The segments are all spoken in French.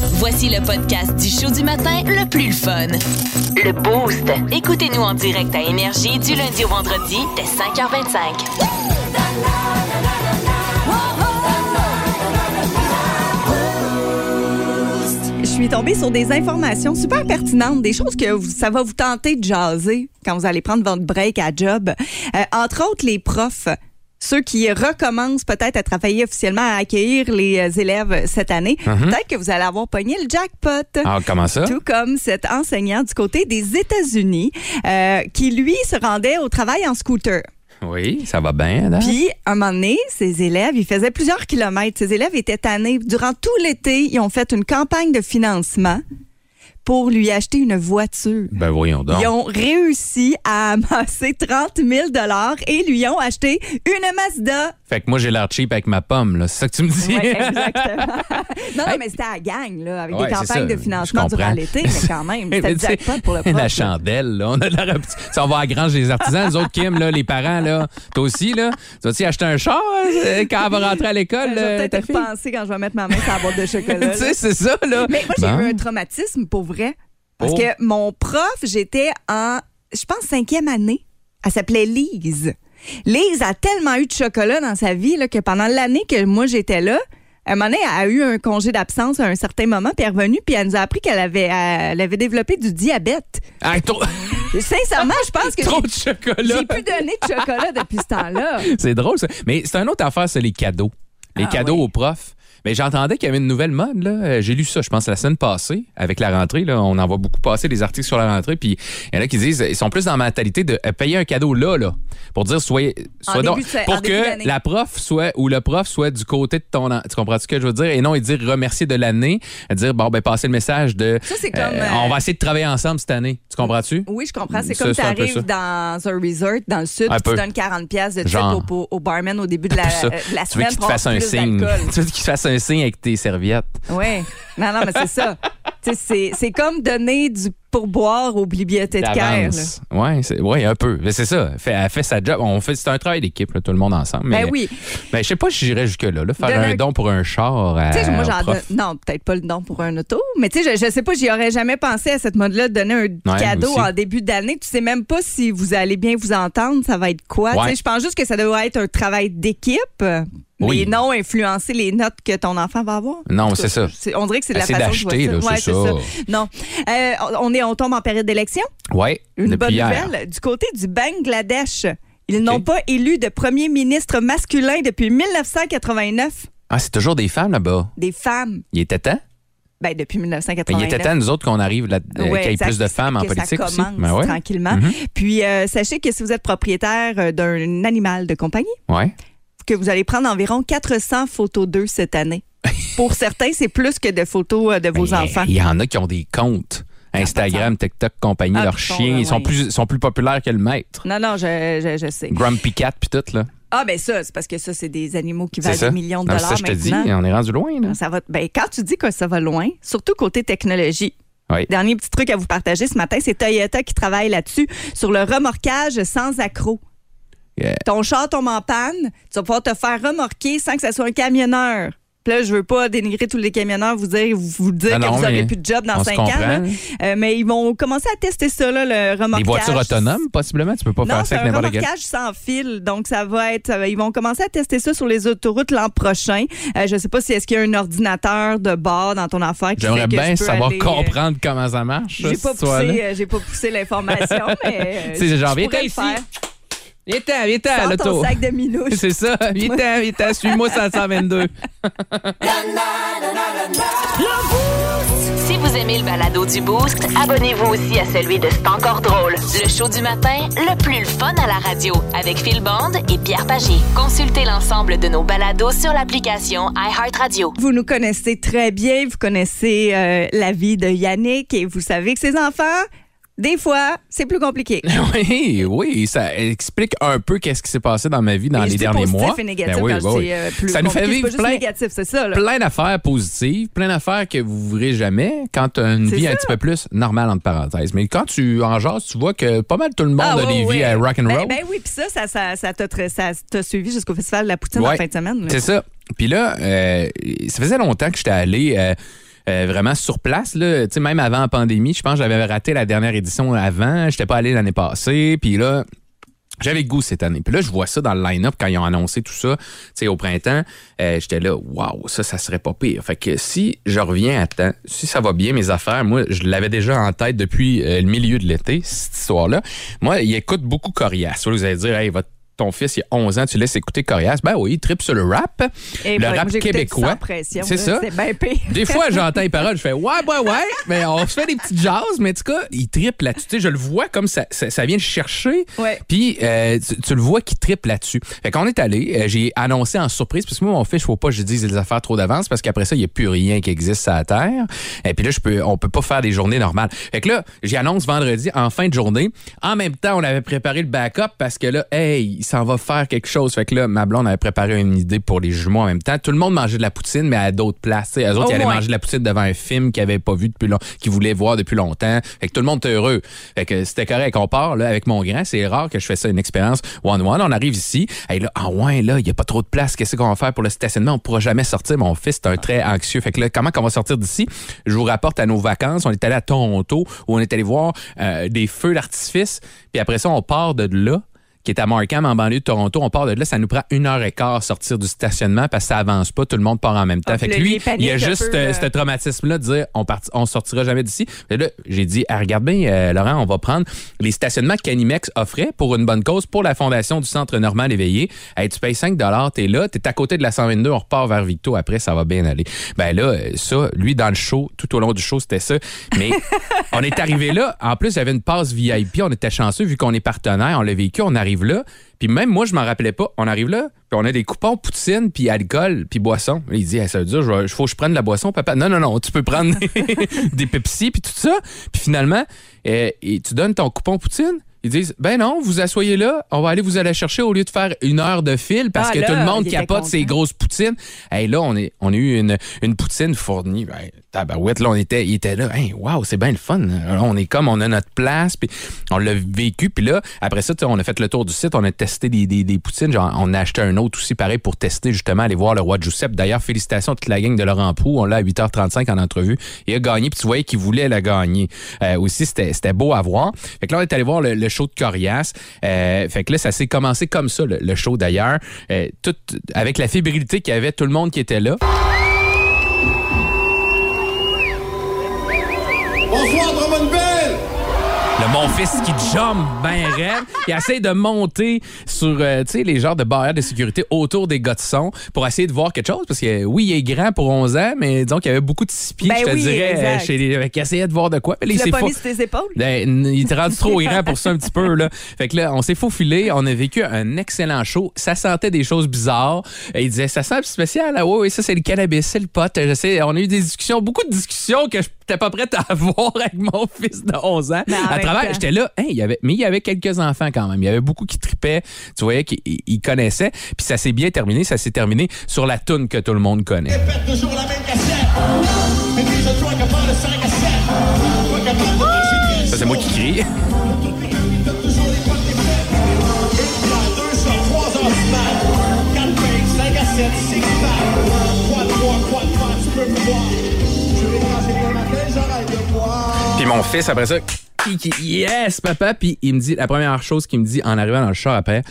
Voici le podcast du show du matin le plus fun. Le Boost. Écoutez-nous en direct à Énergie du lundi au vendredi dès 5h25. Je suis tombée sur des informations super pertinentes, des choses que vous- ça va vous tenter de jaser quand vous allez prendre votre break à job. Euh, entre autres, les profs. Ceux qui recommencent peut-être à travailler officiellement à accueillir les euh, élèves cette année, peut-être que vous allez avoir pogné le jackpot. Ah, comment ça? Tout comme cet enseignant du côté des États-Unis euh, qui, lui, se rendait au travail en scooter. Oui, ça va bien. là. Puis, un moment donné, ses élèves, ils faisaient plusieurs kilomètres. Ses élèves étaient tannés. Durant tout l'été, ils ont fait une campagne de financement pour lui acheter une voiture. Ben voyons donc. Ils ont réussi à amasser 30 000 et lui ont acheté une Mazda. Fait que moi, j'ai l'air cheap avec ma pomme, là. C'est ça que tu me dis? Exactement. non, non, mais c'était à la gang, là, avec Ouais, des campagnes de financement durant l'été, mais quand même, c'était jackpot pour le prof. La chandelle, là. On a la on va à la grange des artisans, nous autres, Kim, là, les parents, là, toi aussi, là, tu vas-tu acheter un char hein, quand elle va rentrer à l'école, Je vais euh, peut-être repenser quand je vais mettre ma main sur la boîte de chocolat. Tu sais, c'est ça, là. Mais moi, j'ai Bon. eu un traumatisme pour vrai. Parce Oh. que mon prof, j'étais en, je pense, cinquième année. Elle s'appelait Lise. Lise a tellement eu de chocolat dans sa vie là, que pendant l'année que moi j'étais là, à un moment donné, elle a eu un congé d'absence à un certain moment, puis elle est revenue, puis elle nous a appris qu'elle avait, elle avait développé du diabète. Ah, trop, Sincèrement, je pense que trop de j'ai chocolat. j'ai plus donné de chocolat depuis ce temps-là. C'est drôle, ça. Mais c'est une autre affaire, c'est les cadeaux. Les Ah, cadeaux oui. aux profs. Mais j'entendais qu'il y avait une nouvelle mode. là. Euh, J'ai lu ça, je pense, la semaine passée, avec la rentrée. Là, on en voit beaucoup passer des articles sur la rentrée. Puis il y en a qui disent ils sont plus dans la mentalité de euh, payer un cadeau là, là, pour dire soyez, soit donc- de- pour que la prof soit ou le prof soit du côté de ton. Tu comprends ce que je veux dire? Et non, et dire remercier de l'année, dire bon, ben, passer le message de Ça, c'est comme, euh, on va essayer de travailler ensemble cette année. Tu comprends-tu? Oui, je comprends. C'est comme tu arrives dans un resort dans le sud, tu peu. donnes 40 pièces de tip au, au barman au début de la, euh, de la tu veux semaine qu'il te fasse un signe. tu veux qu'il te fasse un signe avec tes serviettes. Oui. Non, non, mais c'est ça. C'est comme donner du pourboire aux bibliothécaires. là. d'avance. Ouais, un peu. Mais c'est ça. Fait, elle fait sa job. On fait c'est un travail d'équipe tout le monde ensemble. Mais, Ben oui. Mais je sais pas si j'irais jusque là, là faire un un- don pour un char. À, moi, j'en Non, peut-être pas le don pour un auto, mais tu sais, je, je sais pas, j'y aurais jamais pensé à cette mode-là de donner un cadeau en début d'année. Tu sais même pas si vous allez bien vous entendre, ça va être quoi. Ouais. Je pense juste que ça doit être un travail d'équipe, mais Oui. non influencer les notes que ton enfant va avoir. Non, c'est ça. On dirait que c'est de la façon d'acheter, là, Ouais, c'est ça. Non. Euh, on, est, on tombe en période d'élection. Ouais. Une bonne hier. nouvelle. Du côté du Bangladesh, ils n'ont pas élu de premier ministre masculin depuis 1989. Ah, c'est toujours des femmes là-bas? Des femmes. Il était temps? Ben, depuis Ben, 1989. il était temps, nous autres, qu'on arrive là, euh, Ouais, qu'il y ait plus de femmes en que politique ça aussi. commence Ben ouais. tranquillement. Mhm. Puis, euh, sachez que si vous êtes propriétaire d'un animal de compagnie, Ouais. Que vous allez prendre environ 400 photos d'eux cette année. Pour certains, c'est plus que de photos euh, de vos Ben, enfants. Il y en a qui ont des comptes. Instagram, TikTok, compagnie, Ah, leurs puis ils sont, chiens, là, ils sont ouais. plus, sont plus populaires que le maître. Non, non, je, je, je sais. Grumpy Cat puis tout, là. Ah, ben ça, c'est parce que ça, c'est des animaux qui valent des millions de Non, dollars ça, je te dis, on est rendu loin, là. Ça va, ben, quand tu dis que ça va loin, surtout côté technologie, Oui. dernier petit truc à vous partager ce matin, c'est Toyota qui travaille là-dessus sur le remorquage sans accroc. Yeah. Ton char tombe en panne, tu vas pouvoir te faire remorquer sans que ça soit un camionneur. Puis là, je veux pas dénigrer tous les camionneurs, vous dire, vous, dire Non, que non, vous n'aurez plus de job dans on se cinq ans. comprend. là. Euh, mais ils vont commencer à tester ça, là, le Des remorquage. voitures autonomes, possiblement? Tu peux pas Non, faire ça un avec n'importe quel. remorquage sans fil. Donc, ça va être. va- Ils vont commencer à tester ça sur les autoroutes l'an prochain. Euh, je sais pas si est-ce qu'il y a un ordinateur de bord dans ton affaire qui J'aimerais bien savoir aller, euh, comprendre comment ça marche. J'ai pas, poussé, euh, pas poussé l'information, mais. euh, C'est genre, viens ici. faire. Viens-t'en, viens-t'en, l'auto. ton sac de. C'est ça. Viens-t'en, viens-t'en. Suis-moi 522. Si vous aimez le balado du Boost, abonnez-vous aussi à celui de C'est encore drôle. Le show du matin, le plus le fun à la radio, avec Phil Bond et Pierre Pagé. Consultez l'ensemble de nos balados sur l'application iHeartRadio. Vous nous connaissez très bien, vous connaissez euh, la vie de Yannick et vous savez que ses enfants, des fois, c'est plus compliqué. Oui, oui, ça explique un peu qu'est-ce qui s'est passé dans ma vie dans je les dis derniers mois. et négatif Ben oui, quand je dis, euh, plus Ça nous fait vivre plein, négatif, c'est ça. Là. plein d'affaires positives, plein d'affaires que vous verrez jamais quand tu as une vie ça. un petit peu plus normale, entre parenthèses. Mais quand tu en jases, tu vois que pas mal tout le monde Ah, a des vies à rock and Ben, roll. ben oui, puis ça, ça, ça, t'a suivi jusqu'au festival de la Poutine en fin de semaine. C'est ça. Puis là, euh, ça faisait longtemps que j'étais allé euh, euh, vraiment sur place. Là. Même avant la pandémie, je pense que j'avais raté la dernière édition avant. J'étais pas allé l'année passée. Puis là, j'avais goût cette année. Puis là, je vois ça dans le line-up quand ils ont annoncé tout ça, tu sais, au printemps. Euh, J'étais là, waouh, ça, ça serait pas pire. Fait que si je reviens à temps, si ça va bien, mes affaires, moi, je l'avais déjà en tête depuis euh, le milieu de l'été, cette histoire-là. Moi, il écoute beaucoup Corias. Vous allez dire, hey, votre ton fils, il y a 11 ans, tu laisses écouter Corias. Ben oui, il tripe sur le rap, Et le ben, rap québécois. C'est ça. Des fois, j'entends les paroles, je fais ouais, ouais, ouais, mais on se fait des petites jazz, mais en tout cas, il triple là-dessus. Tu sais, je le vois comme ça, ça, ça vient le chercher, Ouais. puis euh, tu, tu le vois qu'il triple là-dessus. Fait qu'on est allé, euh, j'ai annoncé en surprise, parce que moi, mon fils, il faut pas que je dise les affaires trop d'avance, parce qu'après ça, il n'y a plus rien qui existe sur la Terre. Et puis là, je peux, on peut pas faire des journées normales. Fait que là, j'annonce vendredi, en fin de journée. En même temps, on avait préparé le backup, parce que là, hey, s'en va faire quelque chose. Fait que là, ma blonde avait préparé une idée pour les jumeaux en même temps. Tout le monde mangeait de la poutine, mais à d'autres places. Eux autres, Au ils allaient manger de la poutine devant un film qu'ils n'avaient pas vu depuis longtemps, qu'ils voulaient voir depuis longtemps. Fait que tout le monde était heureux. Fait que c'était correct. On part là, avec mon grand. C'est rare que je fais ça, une expérience one-one. On arrive ici. Et là, ah ouais, là, il n'y a pas trop de place. Qu'est-ce qu'on va faire pour le stationnement? On pourra jamais sortir. Mon fils est un très anxieux. Fait que là, comment qu'on va sortir d'ici? Je vous rapporte à nos vacances. On est allé à Toronto où on est allé voir euh, des feux d'artifice. Puis après ça, on part de là qui est à Markham, en banlieue de Toronto. On part de là, ça nous prend une heure et quart sortir du stationnement parce que ça avance pas, tout le monde part en même temps. Ah, fait que lui, il il a juste peu, euh, euh. ce traumatisme-là de dire on, part, on sortira jamais d'ici. Là, j'ai dit, ah, regarde bien, euh, Laurent, on va prendre les stationnements qu'Animex offrait pour une bonne cause pour la fondation du Centre Normal Éveillé. Hey, tu payes 5 t'es là, t'es à côté de la 122, on repart vers Victo après, ça va bien aller. Ben là, ça, lui, dans le show, tout au long du show, c'était ça. Mais on est arrivé là, en plus, il y avait une passe VIP, on était chanceux vu qu'on est partenaire, on l'a vécu, on arrive là. Puis même moi, je m'en rappelais pas. On arrive là, puis on a des coupons poutine, puis alcool, puis boisson. Il dit, ça veut dire, il faut que je prenne la boisson, papa. Non, non, non, tu peux prendre des Pepsi, puis tout ça. Puis finalement, euh, tu donnes ton coupon poutine. Ils disent, ben non, vous asseyez là, on va aller vous aller chercher au lieu de faire une heure de fil parce Ah, que là, tout le monde capote ses grosses poutines. Hey, là, on, est, on a eu une, une poutine fournie. Ben, tabarouette, là, on était, il était là. Hey, wow, c'est bien le fun. Là, on est comme, on a notre place, puis on l'a vécu. Puis là, après ça, on a fait le tour du site, on a testé des, des, des poutines. Genre, on a acheté un autre aussi, pareil, pour tester, justement, aller voir le roi Giuseppe. D'ailleurs, félicitations à toute la gang de Laurent Prou. On l'a à 8h35 en entrevue. Il a gagné, puis tu voyais qu'il voulait la gagner. Euh, aussi, c'était c'était beau à voir. Fait que là, on est allé voir le, le show de Corias. Euh, fait que là, ça s'est commencé comme ça, le, le show d'ailleurs. Euh, tout, avec la fébrilité qu'il y avait, tout le monde qui était là. Le mon fils qui jump ben raide. Il essaie de monter sur euh, tu sais, les genres de barrières de sécurité autour des gars de son pour essayer de voir quelque chose. Parce que oui, il est grand pour 11 ans, mais disons qu'il y avait beaucoup de six pieds, Ben je te oui, dirais, exact. euh, chez les. qu'il essayait de voir de quoi. Il s'est pas mis sur tes épaules? ben, il était rendu trop grand pour ça un petit peu. Là. Fait que là, on s'est faufilé, on a vécu un excellent show. Ça sentait des choses bizarres. Et il disait, ça sent spécial. Ah, oui, oui, ça, c'est le cannabis, c'est le pot. Je sais, on a eu des discussions, beaucoup de discussions que je n'étais pas prête à avoir avec mon fils de 11 ans. Mais en À même travers, j'étais là, hein, il y avait, mais il y avait quelques enfants quand même. Il y avait beaucoup qui tripaient. Tu voyais qu'ils ils connaissaient. Puis ça s'est bien terminé. Ça s'est terminé sur la toune que tout le monde connaît. Répète toujours la même cassette. Et puis je track avant le 5 à 7. Pas capable de marcher Ça, c'est moi qui crie. toujours les potes qui fêtent. Une bière, deux shots, trois heures du mat. Quatre pintes, 5 à 7, six packs. Quoi de trois, quoi de pas, tu peux me voir. Je vais brancher le matin, j'arrête de boire. Puis mon fils, après ça, yes, papa. Puis il me dit, la première chose qu'il me dit en arrivant dans le char après,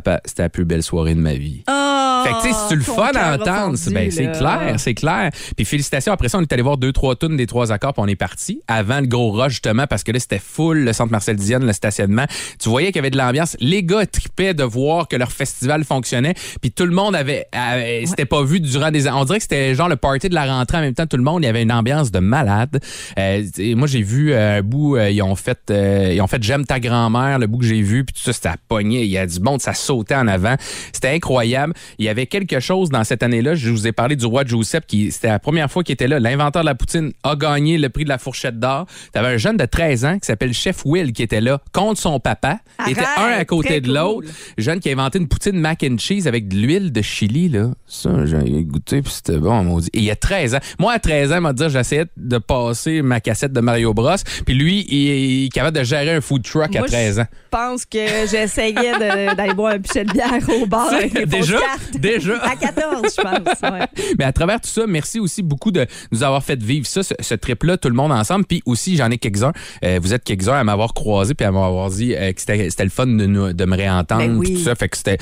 papa, c'était la plus belle soirée de ma vie. Oh, Fait que, tu sais, c'est le fun à entendre? Ben, c'est clair, c'est clair. Puis félicitations. Après ça, on est allé voir deux, trois tunes des trois accords, puis on est parti. Avant le gros rush, justement, parce que là, c'était full, le centre Marcel Diane, le stationnement. Tu voyais qu'il y avait de l'ambiance. Les gars tripaient de voir que leur festival fonctionnait. Puis tout le monde avait, avait- c'était pas vu durant des On dirait que c'était genre le party de la rentrée en même temps. Tout le monde, il y avait une ambiance de malade. Euh, moi, j'ai vu euh, un bout, euh, ils ont fait, ils ont fait J'aime ta grand-mère, le bout que j'ai vu, puis tout ça, c'était à pogner. Il y a du monde, ça sautait en avant. C'était incroyable. Il y avait quelque chose dans cette année-là. Je vous ai parlé du roi Giuseppe, qui c'était la première fois qu'il était là. L'inventeur de la poutine a gagné le prix de la fourchette d'or. T'avais un jeune de 13 ans qui s'appelle Chef Will qui était là contre son papa. Il était un à côté de cool. l'autre. Jeune qui a inventé une poutine mac and cheese avec de l'huile de chili, là. Ça, j'ai goûté, puis c'était bon, maudit. Et il y a 13 ans. Moi, à 13 ans, m'a dit, j'essayais de passer ma cassette de Mario Bros. Puis lui, il, il est capable de gérer un food truck à Moi, 13 ans. Je pense que j'essayais d'aller boire un pichet de bière au bar avec déjà? Déjà? À 14, je pense. ouais. Mais à travers tout ça, merci aussi beaucoup de nous avoir fait vivre ça, ce, ce trip-là, tout le monde ensemble. Puis aussi, j'en ai quelques-uns. Euh, vous êtes quelques-uns à m'avoir croisé puis à m'avoir dit euh, que c'était le fun de, nous- de me réentendre. Ben oui. tout ça. Fait que c'était.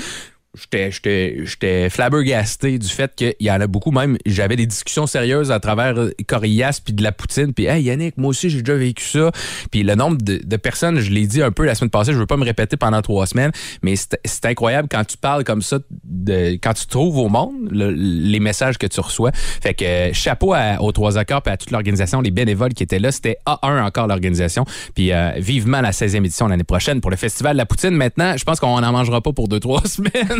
J'étais, flabbergasté du fait qu'il y en a beaucoup. Même, j'avais des discussions sérieuses à travers euh, Corias puis de la poutine. Puis, hey Yannick, moi aussi, j'ai déjà vécu ça. Puis le nombre de, personnes, je l'ai dit un peu la semaine passée, je veux pas me répéter pendant trois semaines, mais c'est, incroyable quand tu parles comme ça, de, quand tu trouves au monde le- les messages que tu reçois. Fait que chapeau à- aux trois accords et à toute l'organisation, les bénévoles qui étaient là. C'était A1 encore l'organisation. Puis euh, vivement la 16e édition l'année prochaine pour le Festival de la Poutine. Maintenant, je pense qu'on n'en mangera pas pour deux, trois semaines.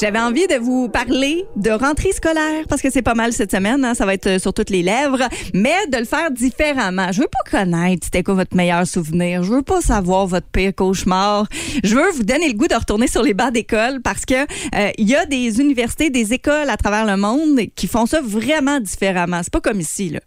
J'avais envie de vous parler de rentrée scolaire parce que c'est pas mal cette semaine, hein, ça va être euh, sur toutes les lèvres, mais de le faire différemment. Je veux pas connaître c'était quoi votre meilleur souvenir, je veux pas savoir votre pire cauchemar. Je veux vous donner le goût de retourner sur les bancs d'école parce que euh, il y a des universités, des écoles à travers le monde qui font ça vraiment différemment. C'est pas comme ici là.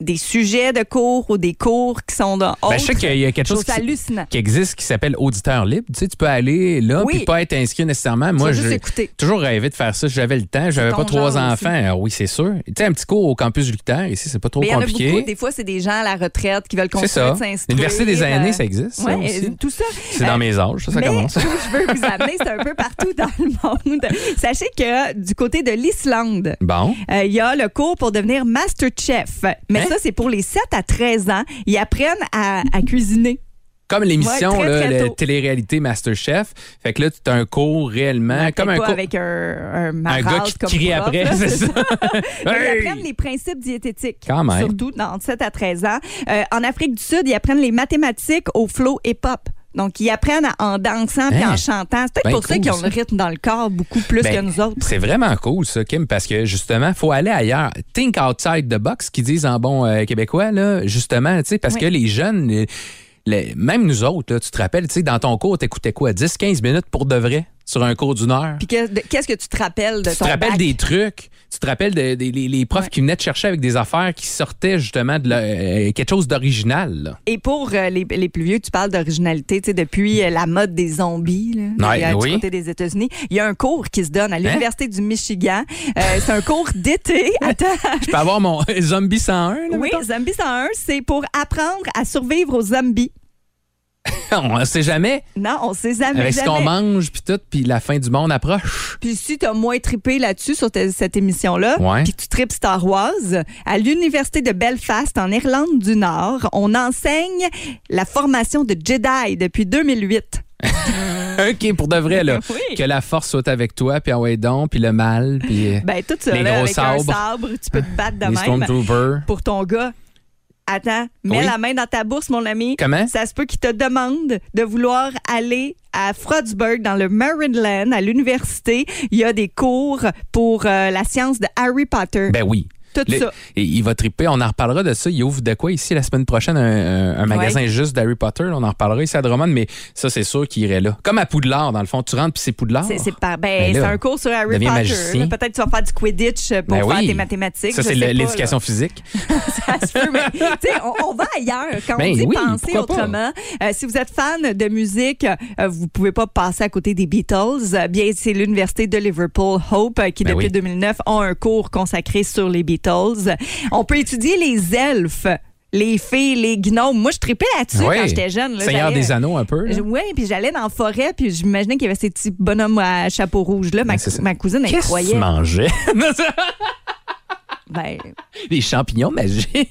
Des sujets de cours ou des cours qui sont dans Ben, je sais qu'il y a quelque chose qui, existe qui s'appelle auditeur libre. Tu sais, tu peux aller là Oui. puis pas être inscrit nécessairement. Moi, j'ai toujours rêvé de faire ça. J'avais le temps. J'avais pas trois enfants. Ah oui, c'est sûr. Tu sais, un petit cours au campus Jupiter, ici, c'est pas trop Mais il y en a compliqué. beaucoup. Des fois, c'est des gens à la retraite qui veulent continuer de s'instruire. L'Université des euh, années, ça existe. ça ouais, aussi. tout ça. C'est dans Euh, mes âges, ça, ça mais commence. où je veux vous amener, c'est un peu partout dans le monde. Sachez que du côté de l'Islande, Bon. euh, il y a le cours pour devenir Master Chef. Mais Hein? Ça, c'est pour les 7 à 13 ans. Ils apprennent à, à cuisiner. Comme l'émission, Ouais, là, tôt. télé-réalité Masterchef. Fait que là, tu as un cours réellement, comme un cours. avec un, un, Un gars qui te crie prof, après, c'est ça. Hey! Ils apprennent les principes diététiques. Quand même. Surtout dans 7 à 13 ans. Euh, en Afrique du Sud, ils apprennent les mathématiques au flow hip-hop. Donc, ils apprennent en dansant et Hein? en chantant. C'est peut-être Ben pour ça cool, qu'ils ont ça. le rythme dans le corps beaucoup plus Ben, que nous autres. C'est vraiment cool, ça, Kim, parce que justement, faut aller ailleurs. Think outside the box, qu'ils disent en bon euh, québécois, là, justement, tu sais, parce Oui. que les jeunes, les- même nous autres, là, tu te rappelles, tu sais, dans ton cours, t'écoutais quoi, 10-15 minutes pour de vrai, sur un cours d'une heure? Puis qu'est-ce que tu te rappelles de tu ton te rappelles bac? des trucs, tu te rappelles des les, les profs Ouais. qui venaient te chercher avec des affaires qui sortaient justement de la- euh, quelque chose d'original. Et pour euh, les, les plus vieux, tu parles d'originalité, tu sais, depuis euh, la mode des zombies, là, Ouais, oui. Hein? du côté des États-Unis. Il y a un cours qui se donne à l'Université du Michigan. C'est un cours d'été. Attends. Je peux avoir mon zombie 101, là, Oui, mettons? Zombie 101, c'est pour apprendre à survivre aux zombies. On sait jamais. Non, on sait jamais. Avec ce qu'on mange, puis tout, puis la fin du monde approche. Puis si tu as moins trippé là-dessus, sur te- cette émission-là, puis tu tripes Star Wars, à l'Université de Belfast, en Irlande du Nord, on enseigne la formation de Jedi depuis 2008. OK, pour de vrai, là. Oui. Que la force soit avec toi, puis en ouais donc, puis le mal, puis Ben, tout ça, Les là, gros avec un sabres. sabre, tu peux te battre de les même. Pour ton gars, attends, mets Oui. la main dans ta bourse, mon ami. Comment? Ça se peut qu'il te demande de vouloir aller à Frostburg, dans le Maryland, à l'université. Il y a des cours pour euh, la science de Harry Potter. Ben oui. Tout Le- ça. Et il va triper. On en reparlera de ça. Il ouvre de quoi ici la semaine prochaine? Un, magasin juste d'Harry Potter. On en reparlera ici à Drummond, mais ça, c'est sûr qu'il irait là. Comme à Poudlard, dans le fond. Tu rentres puis c'est Poudlard. C'est ben, Ben un cours sur Harry Potter. Peut-être que tu vas faire du Quidditch pour Ben faire oui. tes mathématiques. Ça, c'est l'éducation physique. Ça se peut, mais, tu sais, on, on va ailleurs. Quand Ben on dit oui, penser autrement, euh, si vous êtes fan de musique, euh, vous pouvez pas passer à côté des Beatles. Euh, bien, c'est l'Université de Liverpool Hope euh, qui, Ben depuis oui. 2009, a un cours consacré sur les Beatles. On peut étudier les elfes. Les fées, les gnomes. Moi, je tripais là-dessus Oui. quand j'étais jeune. là. Seigneur des Anneaux, un peu. oui, puis j'allais dans la forêt, puis j'imaginais qu'il y avait ces petits bonhommes à chapeau rouge là. Ma, cousine, elle Qu'est-ce croyait. tu mangeais? Ben, Les champignons magiques.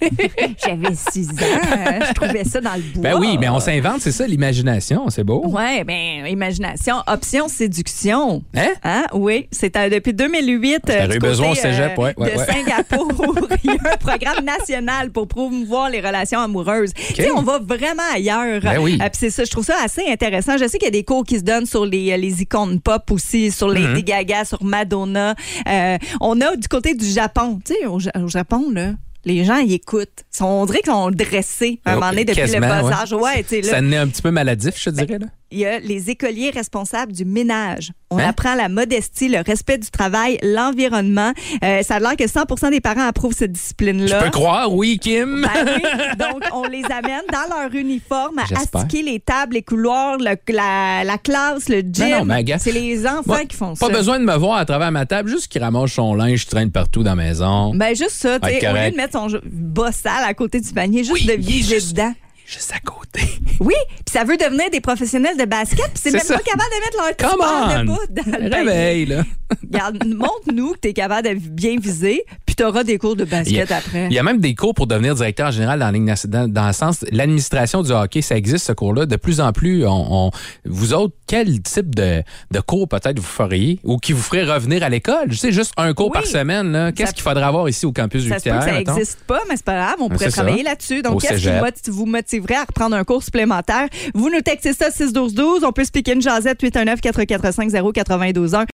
j'avais 6 ans. euh, je trouvais ça dans le bois. ben oui, mais on s'invente, c'est ça, l'imagination. C'est beau. Ouais, ben, imagination, option séduction. Hein? Hein? Oui, c'est euh, depuis 2008. euh, T'aurais du eu besoin au cégep, ouais, ouais, de ouais. Singapour, il y a un programme national pour promouvoir les relations amoureuses. Tu sais, on va vraiment ailleurs. Ben oui. Euh, puis c'est ça, je trouve ça assez intéressant. Je sais qu'il y a des cours qui se donnent sur les, les icônes pop aussi, sur Mm-hmm. Lady Gaga, sur Madonna. Euh, on a du côté du Japon. Tu sais, au, au Japon, là. Les gens, ils écoutent. Sont- On dirait qu'ils sont dressés à un Oh, moment donné depuis le bas ouais. Ouais, là Ça naît un petit peu maladif, je te dirais. Là. Il y a les écoliers responsables du ménage. On Hein? apprend la modestie, le respect du travail, l'environnement. Euh, ça a l'air que 100 des parents approuvent cette Je discipline-là. peux croire, oui, Kim. Ben oui. Donc, on les amène dans leur uniforme à astiquer les tables, les couloirs, le- la, la classe, le gym. C'est les enfants moi, qui font Pas ça. besoin de me voir à travers ma table, juste qu'il ramasse son linge, traîne partout dans la maison. Ben juste ça, tu sais, au lieu de mettre son bas sale à côté du panier, juste Oui, de viser dedans. Juste à côté. Oui, puis ça veut devenir des professionnels de basket, puis c'est même ça. pas capable de mettre leur Come de on! bas dans le. Réveille, là. Regarde, montre-nous que tu es capable de bien viser, puis tu auras des cours de basket a, après. il y a même des cours pour devenir directeur général dans, la ligne nationale- dans, dans le sens l'administration du hockey, ça existe ce cours-là. De plus en plus, on, on- vous autres, quel type de, de cours peut-être vous feriez ou qui vous ferait revenir à l'école? Je sais, juste un cours Oui. par semaine. là. Qu'est-ce Ça- qu'il faudrait avoir ici au campus Ça se peut Luthière? que ça mettons? n'existe pas, mais c'est pas grave. On pourrait ça. travailler là-dessus. Donc, qu'est-ce qui cégep. mot- vous motiverait à reprendre un cours supplémentaire? Vous nous textez ça 612-12. On peut se piquer une jasette 819-445-092-1.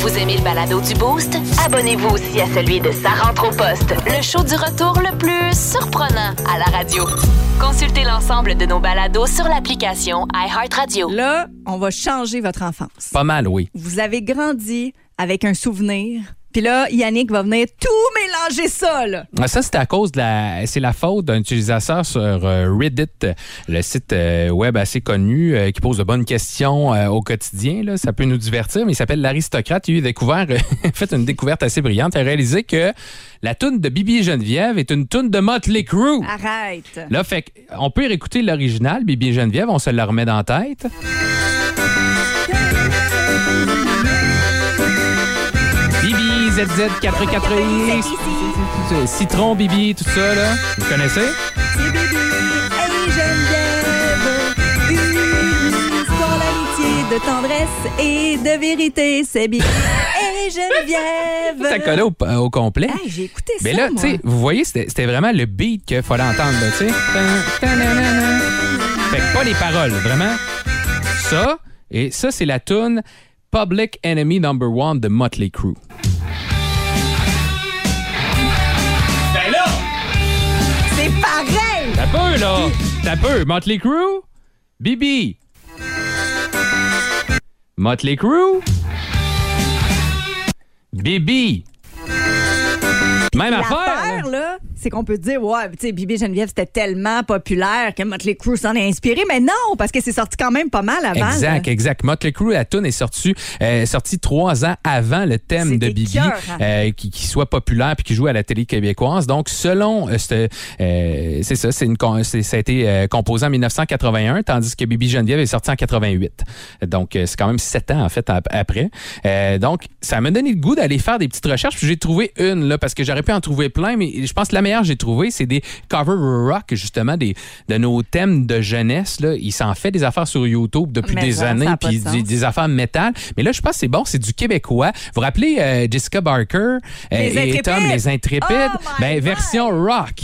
Vous aimez le balado du Boost? Abonnez-vous aussi à celui de Sa rentre au poste, le show du retour le plus surprenant à la radio. Consultez l'ensemble de nos balados sur l'application iHeartRadio. Là, on va changer votre enfance. Pas mal, oui. Vous avez grandi avec un souvenir. Puis là, Yannick va venir tout mélanger ça, là. Ah, Ça, c'est à cause de la. C'est la faute d'un utilisateur sur euh, Reddit, le site euh, web assez connu euh, qui pose de bonnes questions euh, au quotidien. Là. Ça peut nous divertir, mais il s'appelle l'aristocrate. Il a découvert, fait une découverte assez brillante. Il a réalisé que la toune de Bibi et Geneviève est une toune de Motley Crue. Arrête. Là, fait on peut réécouter l'original, Bibi et Geneviève, on se le remet dans la tête. ZZ, 4 4 Citron, Bibi, tout ça, là. Vous connaissez? C'est Bibi et Geneviève, une histoire d'amitié, de tendresse et de vérité. C'est Bibi et Geneviève. Ça collait au, au complet. Hey, j'ai écouté ça, Mais là, tu sais, vous voyez, c'était vraiment le beat qu'il fallait entendre, tu sais. Fait que pas les paroles, vraiment. Ça, et ça, c'est la tune Public Enemy Number One de Motley Crue. T'as peu, là! T'as peu! Motley Crue? Bibi! Motley Crue? Bibi! Même affaire! Là. C'est qu'on peut dire, ouais, tu sais, Bibi Geneviève, c'était tellement populaire que Motley Crue s'en est inspiré. Mais non, parce que c'est sorti quand même pas mal avant. Exact, là. exact. Motley Crue, la tune est sortie, euh, sortie trois ans avant le thème de Bibi, écœurant. euh, qui, qui soit populaire puis qui joue à la télé québécoise. Donc, selon, euh, c'est ça, c'est une, ça a été composé en 1981, tandis que Bibi Geneviève est sorti en 88. Donc, c'est quand même sept ans, en fait, ap- après. Donc, ça m'a donné le goût d'aller faire des petites recherches. Puis j'ai trouvé une, là, parce que j'aurais pu en trouver plein, mais je pense que la meilleure j'ai trouvée, c'est des covers rock, justement, des, de nos thèmes de jeunesse. Là. Il s'en fait des affaires sur YouTube depuis Mais des ça, ça années, a pas puis de des, des affaires métal. Mais là, je pense que c'est bon, c'est du québécois. Vous vous rappelez euh, Jessica Barker euh, Les et Intrépides. Tom, les Intrépides? Oh ben, God. version rock.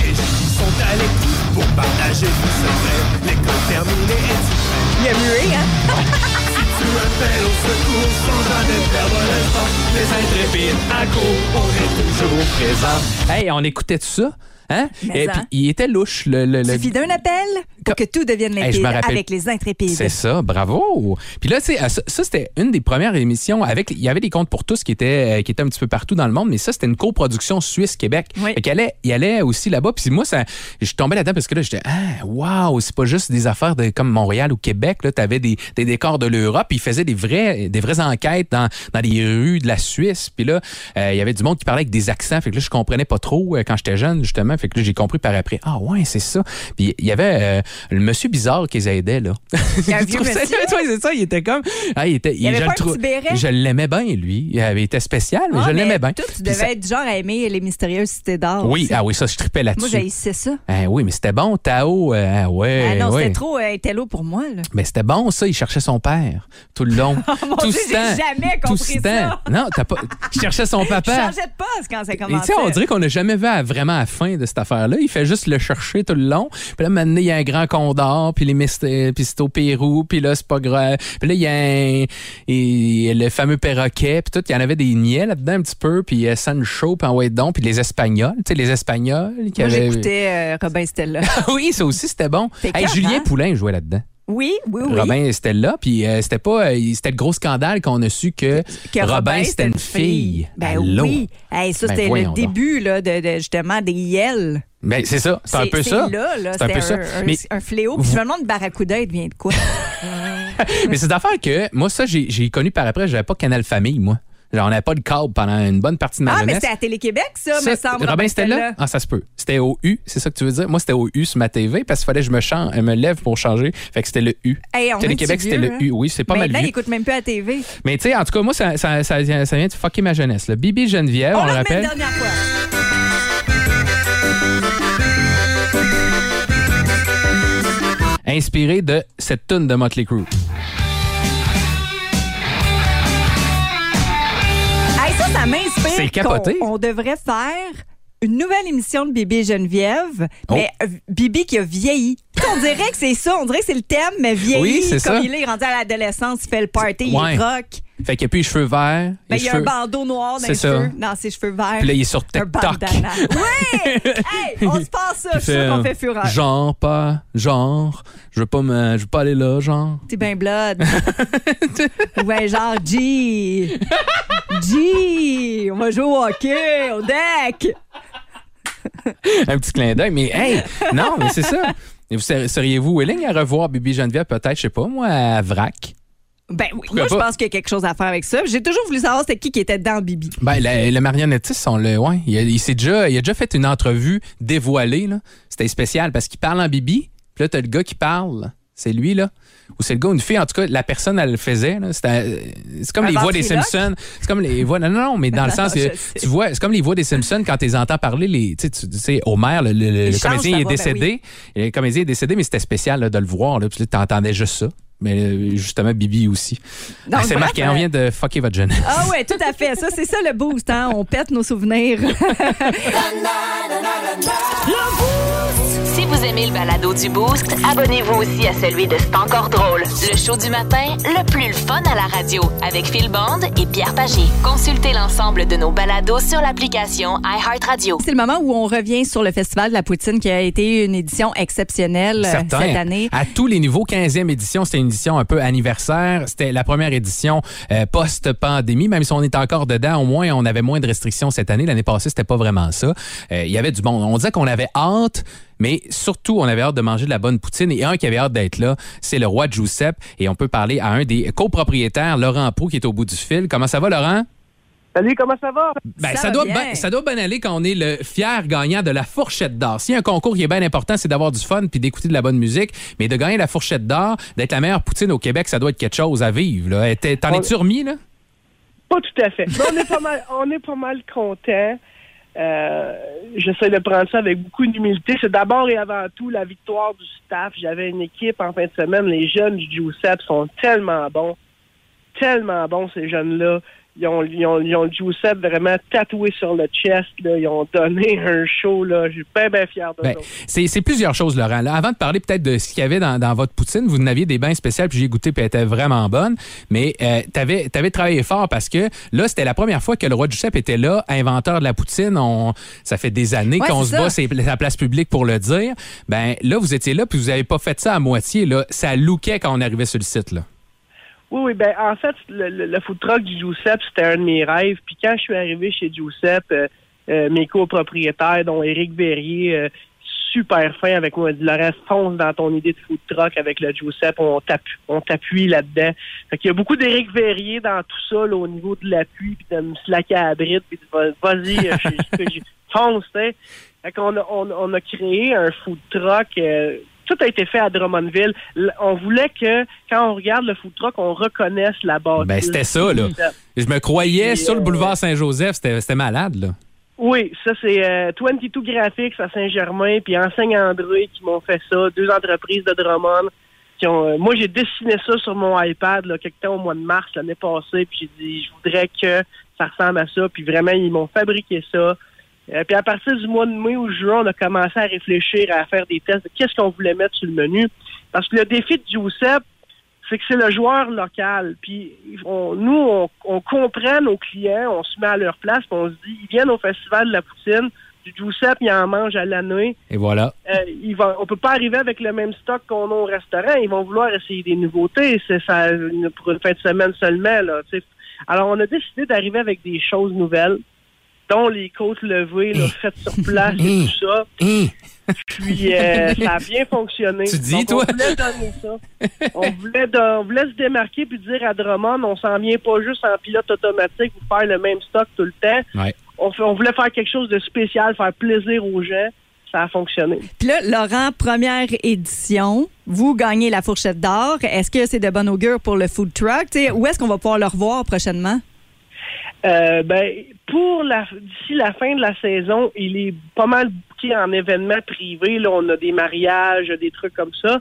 Et Jackie sont à pour partager tout secret. L'école terminée et tu Il y a mué, hein? tu appelles au secours sans jamais perdre l'espoir. Les intrépides à court, on est toujours présents. Hey, on écoutait tout ça? Hein? Mais Et hein. puis, il était louche. Le, le- le- Suffit d'un appel pour que tout devienne limpide avec les intrépides. C'est ça, bravo. Puis là, tu sais, ça, ça, c'était une des premières émissions avec. Il y avait des comptes pour tous qui étaient, euh, qui étaient un petit peu partout dans le monde, mais ça, c'était une coproduction Suisse-Québec. Oui. Fait qu'il allait, il allait aussi là-bas. Puis moi, ça, je tombais là-dedans parce que là, j'étais, ah, waouh, c'est pas juste des affaires de, comme Montréal ou Québec. Là, t'avais des, des décors de l'Europe. Puis ils faisaient des vrais, des vraies enquêtes dans, dans les rues de la Suisse. Puis là, euh, il y avait du monde qui parlait avec des accents. Fait que là, je comprenais pas trop euh, quand j'étais jeune, justement. Fait que là, j'ai compris par après. Ah ouais, c'est ça. Puis il y avait euh, le monsieur bizarre qui les aidait, là. Il un Je vieux monsieur? Ouais, c'est ça, il était comme. Ah, il était, avait je pas le un trou- petit béret? Je l'aimais bien, lui. Il avait été spécial, mais Ah, je l'aimais bien. Toi, tu devais ça- être du genre à aimer les mystérieuses cités d'or. Oui, aussi. ah oui, ça, je tripais Moi, là-dessus. j'haïssais ça. Ah oui, mais c'était bon, Tao. euh, ah ouais, Ah non, ouais. c'était trop euh, intello pour moi. Là. Mais c'était bon, ça. Il cherchait son père tout le long. Oh mon tout Dieu, ce j'ai temps. jamais tout compris ce ça. Non, t'as pas. Il cherchait son Je papa. changeais de poste quand ça Et tu commençait. sais, on dirait qu'on n'a jamais vu à- vraiment la fin de cette affaire-là. Il fait juste le chercher tout le long. Puis là, maintenant, il y a un grand condor, puis les mysté- puis c'est au Pérou, puis là, c'est pas grave. Puis là, il y a un- et le fameux perroquet, puis tout. Il y en avait des niais là-dedans un petit peu, puis euh, Sancho, puis en ouais donc, puis les Espagnols. Tu sais, les Espagnols qui Moi, avaient... j'écoutais euh, Robin Stella. oui, ça aussi, c'était bon. Hey. Julien Poulain jouait là-dedans. Oui, oui, oui. Robin, c'était là, puis euh, c'était pas... euh, c'était le gros scandale qu'on a su que, Que Robin, c'était une fille. Ben Allô? oui. Hey, ça, Ben c'était le début là, de, de, justement des yels. Ben, c'est ça, c'est un peu ça. C'est un peu ça. un, Mais- un fléau. Puis je me demande, Barracuda, il devient de quoi? Mais c'est d'affaire que, moi, ça, j'ai j'ai connu par après, j'avais pas Canal Famille, moi. Genre, on n'avait pas de câble pendant une bonne partie de ma ah, mais jeunesse. c'était à Télé-Québec, ça, Ça, me semble. Robin, c'était là? Ah, ça se peut. C'était au U, c'est ça que tu veux dire? Moi, c'était au U sur ma TV parce qu'il fallait que je me, chan- me lève pour changer. Fait que c'était le U. Hey, Télé-Québec, c'était le hein? U. Oui, c'est pas mal Maintenant, il vieux. écoute même plus à la TV. Mais tu sais, en tout cas, moi, ça, ça, ça vient, de fucker ma jeunesse. Là. Bibi Geneviève, on, On le une rappelle. dernière fois. Inspiré de cette tune de Motley Crue. Ça, ça m'inspire. C'est capoté. On, devrait faire une nouvelle émission de Bibi et Geneviève, Oh. mais euh, Bibi qui a vieilli. On dirait que c'est ça. On dirait que c'est le thème, mais vieilli. Oui, c'est comme ça. il est rendu à l'adolescence, il fait le party, Ouais. il rock. Fait qu'il n'y a plus les cheveux verts. Ben, il y a cheveux- un bandeau noir dans les cheveux, dans ses cheveux verts. Puis là, il est sur un TikTok. Oui! hey, on se passe ça. Je suis sûre qu'on fait fureur. Genre, pas, genre, je veux pas me, je veux pas aller là, genre. C'est ben blood. ouais, genre G. G. On va jouer au hockey, au deck. Un petit clin d'œil. Mais hey, non, mais c'est ça. Seriez-vous willing à revoir Bibi Geneviève, peut-être, je sais pas, moi, à Vrac? Ben oui, moi je pas? pense qu'il y a quelque chose à faire avec ça. J'ai toujours voulu savoir c'était qui qui était dans Bibi. Ben, le, le marionnettiste, on le, ouais, il, a, il s'est déjà, il a déjà fait une entrevue dévoilée, là. C'était spécial parce qu'il parle en Bibi, puis là, t'as le gars qui parle. C'est lui, là. Ou c'est le gars ou une fille. En tout cas, la personne, elle le faisait. là. C'était, euh, C'est comme Un les voix des ventriloque? Simpsons. C'est comme les voix. Non, non, non, mais dans le sens Je que sais. tu vois, c'est comme les voix des Simpsons quand tu les entends parler. Les, tu sais, tu tu sais, Homer, le, le- le Il change comédien sa est voix, ben décédé. Le comédien est décédé, mais c'était spécial là, de le voir. Là, puis là, t'entendais juste ça. Mais euh, justement, Bibi aussi. Donc, Ah, c'est marqué, on vient de fucker votre jeunesse. Ah ouais, tout à fait. Ça, c'est ça le boost, hein? On pète nos souvenirs. vous aimez le balado du Boost, abonnez-vous aussi à celui de C'est encore drôle. Le show du matin, le plus fun à la radio, avec Phil Bond et Pierre Pagé. Consultez l'ensemble de nos balados sur l'application iHeartRadio. c'est le moment où on revient sur le Festival de la Poutine qui a été une édition exceptionnelle euh, Certain. cette année. À tous les niveaux, 15e édition, c'était une édition un peu anniversaire. C'était la première édition euh, post-pandémie. Même si on est encore dedans, au moins, on avait moins de restrictions cette année. L'année passée, c'était pas vraiment ça. Euh, Il y avait du bon. On disait qu'on avait hâte, mais surtout, on avait hâte de manger de la bonne poutine. Et un qui avait hâte d'être là, c'est le roi Giuseppe. Et on peut parler à un des copropriétaires, Laurent Prou, qui est au bout du fil. Comment ça va, Laurent? Salut, comment ça va? Ben, Ça ça, va doit bien. ben- ça doit bien aller quand on est le fier gagnant de la fourchette d'or. S'il y a un concours qui est bien important, c'est d'avoir du fun puis d'écouter de la bonne musique. Mais de gagner la fourchette d'or, d'être la meilleure poutine au Québec, ça doit être quelque chose à vivre. là. T'es- T'en On- es-tu remis, là? Pas tout à fait. Mais on est pas mal, on est pas mal content. Euh, J'essaie de prendre ça avec beaucoup d'humilité. C'est d'abord et avant tout la victoire du staff. J'avais une équipe en fin de semaine. Les jeunes du Giuseppe sont tellement bons. Tellement bons, ces jeunes-là. Ils ont, ils ont, ils ont Giuseppe vraiment tatoué sur le chest. Là. Ils ont donné un show. Là. Je suis bien, bien fier de Ben, c'est c'est plusieurs choses, Laurent. Là, avant de parler peut-être de ce qu'il y avait dans, dans votre poutine, vous en aviez des bains spéciaux, puis j'ai goûté, puis elle était vraiment bonne. Mais euh, t'avais avais travaillé fort parce que là, c'était la première fois que le roi Giuseppe était là, inventeur de la poutine. On, ça fait des années Ouais, qu'on se bat, c'est la place publique pour le dire. Ben là, vous étiez là, puis vous avez pas fait ça à moitié. Là. Ça lookait quand on arrivait sur le site. Là. Oui, oui, ben en fait, le, le, le food truck du Giuseppe, c'était un de mes rêves. Puis quand je suis arrivé chez Giuseppe, euh, euh, mes copropriétaires, dont Éric Verrier, euh, super fin avec moi. Dit, Laurent, fonce dans ton idée de food truck avec le Giuseppe. On t'appuie, on t'appuie là-dedans. Fait qu'il y a beaucoup d'Éric Verrier dans tout ça, là, au niveau de l'appui, puis de me slacker à la bride, puis de va- vas-y, euh, fonce, sais. Fait qu'on a, on, a créé un food truck. Euh, tout a été fait à Drummondville. On voulait que, quand on regarde le food truck, on reconnaisse la base. Ben, c'était ça, là. Je me croyais Et, sur le euh, boulevard Saint-Joseph. C'était c'était malade, là. Oui, ça c'est euh, 22 Graphics à Saint-Germain, puis Enseigne André qui m'ont fait ça, deux entreprises de Drummond. Qui ont, euh, moi, j'ai dessiné ça sur mon iPad là, quelque temps au mois de mars l'année passée, puis j'ai dit je voudrais que ça ressemble à ça, puis vraiment ils m'ont fabriqué ça. Euh, puis à partir du mois de mai ou juin, on a commencé à réfléchir à faire des tests de qu'est-ce qu'on voulait mettre sur le menu. Parce que le défi de Giuseppe, c'est que c'est le joueur local. Puis on- nous, on, on comprend nos clients, on se met à leur place, puis on se dit, ils viennent au festival de la poutine, du Giuseppe, ils en mangent à l'année. Et voilà. Euh, ils vont, on peut pas arriver avec le même stock qu'on a au restaurant. Ils vont vouloir essayer des nouveautés. C'est ça une- pour une fin de semaine seulement. Là. Alors, on a décidé d'arriver avec des choses nouvelles, dont les côtes levées là, faites sur place et tout ça. Puis euh, ça a bien fonctionné. Tu dis, Donc, toi? On voulait donner ça. on, voulait don- on voulait se démarquer puis dire à Drummond, on s'en vient pas juste en pilote automatique ou faire le même stock tout le temps. Ouais. On, voulait faire quelque chose de spécial, faire plaisir aux gens. Ça a fonctionné. Puis là, Laurent, première édition, vous gagnez la fourchette d'or. Est-ce que c'est de bon augure pour le food truck? Où est-ce qu'on va pouvoir le revoir prochainement? Euh, ben, pour la d'ici la fin de la saison, il est pas mal booké en événements privés. Là, on a des mariages, des trucs comme ça.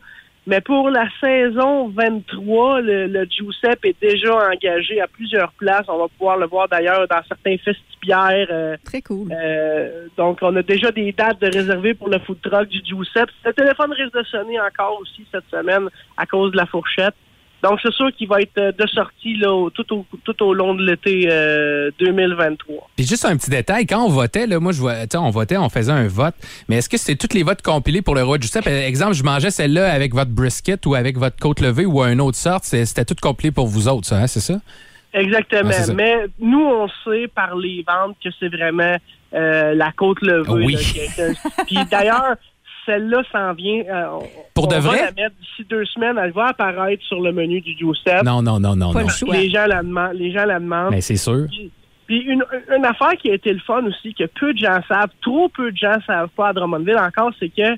Mais pour la saison 23, le, le Giuseppe est déjà engagé à plusieurs places. On va pouvoir le voir d'ailleurs dans certains festipières. euh, Très cool. euh, donc, on a déjà des dates de réservées pour le food truck du Giuseppe. Le téléphone risque de sonner encore aussi cette semaine à cause de la fourchette. Donc, c'est sûr qu'il va être euh, de sortie là, tout, au, tout au long de l'été euh, 2023. Puis juste un petit détail, quand on votait, là, moi, je vois, on votait, on faisait un vote. Mais est-ce que c'était tous les votes compilés pour le roi Giuseppe? Par exemple, je mangeais celle-là avec votre brisket ou avec votre côte levée ou une autre sorte. C'était tout compilé pour vous autres, ça, hein, c'est ça? Exactement. Ah. Mais nous, on sait par les ventes que c'est vraiment euh, la côte levée. Oui. Puis d'ailleurs, celle-là s'en vient. euh, on- Pour de on va vrai? la mettre d'ici deux semaines. Elle va apparaître sur le menu du Giuseppe. Non, non, non, non, Pas non. le. Les gens la demandent. Les gens la demandent. Mais c'est sûr. Puis une, une affaire qui a été le fun aussi, que peu de gens savent, trop peu de gens savent pas à Drummondville encore, c'est que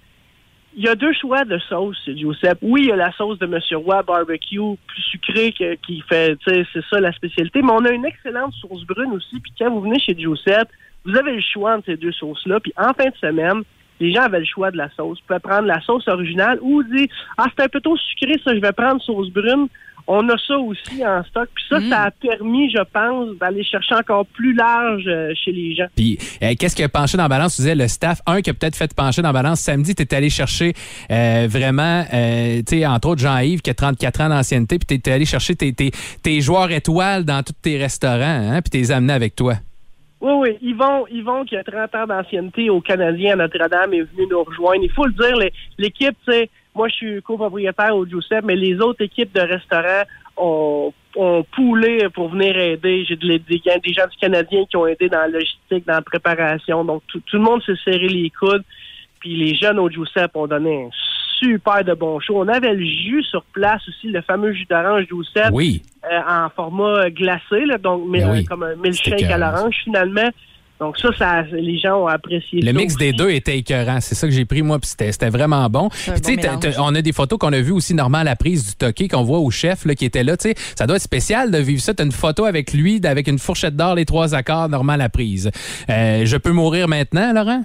il y a deux choix de sauce, c'est Giuseppe. Oui, il y a la sauce de Monsieur Roy barbecue, plus sucrée que- qui fait, tu sais, c'est ça la spécialité. Mais on a une excellente sauce brune aussi. Puis quand vous venez chez Giuseppe, vous avez le choix entre ces deux sauces-là. Puis en fin de semaine, les gens avaient le choix de la sauce. Vous pouvez prendre la sauce originale ou dire ah c'est un peu trop sucré, ça, je vais prendre sauce brune. On a ça aussi en stock. Puis ça, ça a permis, je pense, d'aller chercher encore plus large euh, chez les gens. Puis, euh, qu'est-ce qui a penché dans la balance? Tu disais le staff, un qui a peut-être fait pencher dans la balance. Samedi, tu es allé chercher euh, vraiment, euh, tu sais, entre autres Jean-Yves qui a 34 ans d'ancienneté, puis tu es allé chercher tes, tes, tes joueurs étoiles dans tous tes restaurants, hein, puis tu les as amenés avec toi. Oui, oui. Yvon, Yvon, qui a 30 ans d'ancienneté au Canadien à Notre-Dame, est venu nous rejoindre. Il faut le dire, l'équipe, sais, moi, je suis copropriétaire au Giuseppe, mais les autres équipes de restaurants ont, ont poulé pour venir aider. J'ai des, des, des gens du Canadien qui ont aidé dans la logistique, dans la préparation. Donc, tout, tout le monde s'est serré les coudes. Puis les jeunes au Giuseppe ont donné un super de bon show. On avait le jus sur place aussi, le fameux jus d'orange Giuseppe Oui. euh, en format glacé, là, donc mais, Ben oui. euh, comme un milkshake à l'orange finalement. Donc ça, ça, les gens ont apprécié Le ça mix des deux était écœurant. C'est ça que j'ai pris, moi, puis c'était c'était vraiment bon. Puis, tu sais, on a des photos qu'on a vues aussi, Normand, à la prise du toqué, qu'on voit au chef là, qui était là. Tu sais, ça doit être spécial de vivre ça. T'as une photo avec lui, avec une fourchette d'or, les trois accords, Normand à la prise. Euh, je peux mourir maintenant, Laurent?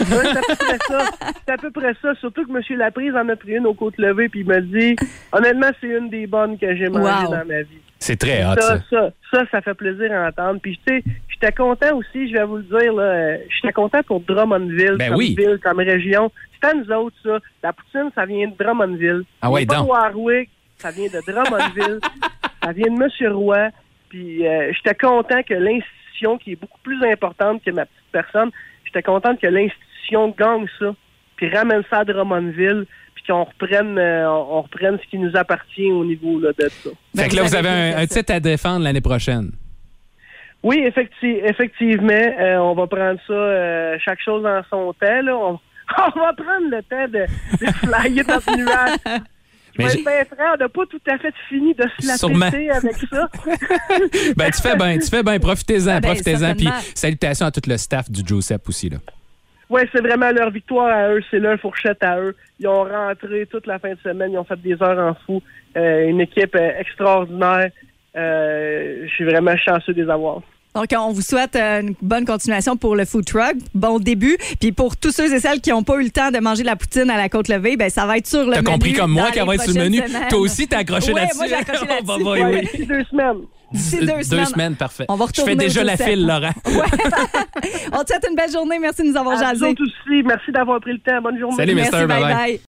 Ouais, c'est à peu près ça. C'est à peu près ça. Surtout que M. Laprise en a pris une aux côtes levées puis il m'a dit, honnêtement, c'est une des bonnes que j'ai mangées Wow. dans ma vie. C'est très hot, ça, ça. ça, ça, ça fait plaisir à entendre. Puis, tu sais, j'étais content aussi, je vais vous le dire, là, euh, j'étais content pour Drummondville, Ben comme oui. ville, comme région. C'est à nous autres, ça. La poutine, ça vient de Drummondville. Ah ouais, pas donc. de Warwick, ça vient de Drummondville. ça vient de Monsieur Roy. Puis, euh, j'étais content que l'institution, qui est beaucoup plus importante que ma petite personne, j'étais content que l'institution gagne ça, puis ramène ça à Drummondville, qu'on reprenne, euh, on reprenne ce qui nous appartient au niveau là, de ça. Fait que là, vous avez un, titre à défendre l'année prochaine. Oui, effecti- effectivement, euh, on va prendre ça euh, chaque chose en son temps. Là. On, on va prendre le temps de, de flyer dans le nuage. Mais je vais être franc, on n'a pas tout à fait fini de se la Sûrement. péter avec ça. Ben, tu fais bien, tu fais bien. Profitez-en, Ah ben, profitez-en. Puis salutations à tout le staff du Joseph aussi. Là. Oui, c'est vraiment leur victoire à eux, c'est leur fourchette à eux. Ils ont rentré toute la fin de semaine, ils ont fait des heures en fou. Euh, une équipe euh, extraordinaire. Euh, je suis vraiment chanceux de les avoir. Donc, on vous souhaite une bonne continuation pour le food truck. Bon début. Puis pour tous ceux et celles qui n'ont pas eu le temps de manger de la poutine à la côte levée, ben ça va être sur le T'as menu. compris comme moi qu'elle va être sur le menu. semaines. Toi aussi, t'as accroché Ouais, là-dessus. moi, j'ai accroché va là-dessus. Ouais, oui. d'ici deux semaines. D'ici deux semaines. parfait. On va Je fais retourner déjà la file, Laurent. Ouais. on te souhaite une belle journée. Merci de nous avoir À jasé. aussi, merci d'avoir pris le temps. Bonne journée. Salut, Merci, Mister. bye Bye-bye. bye.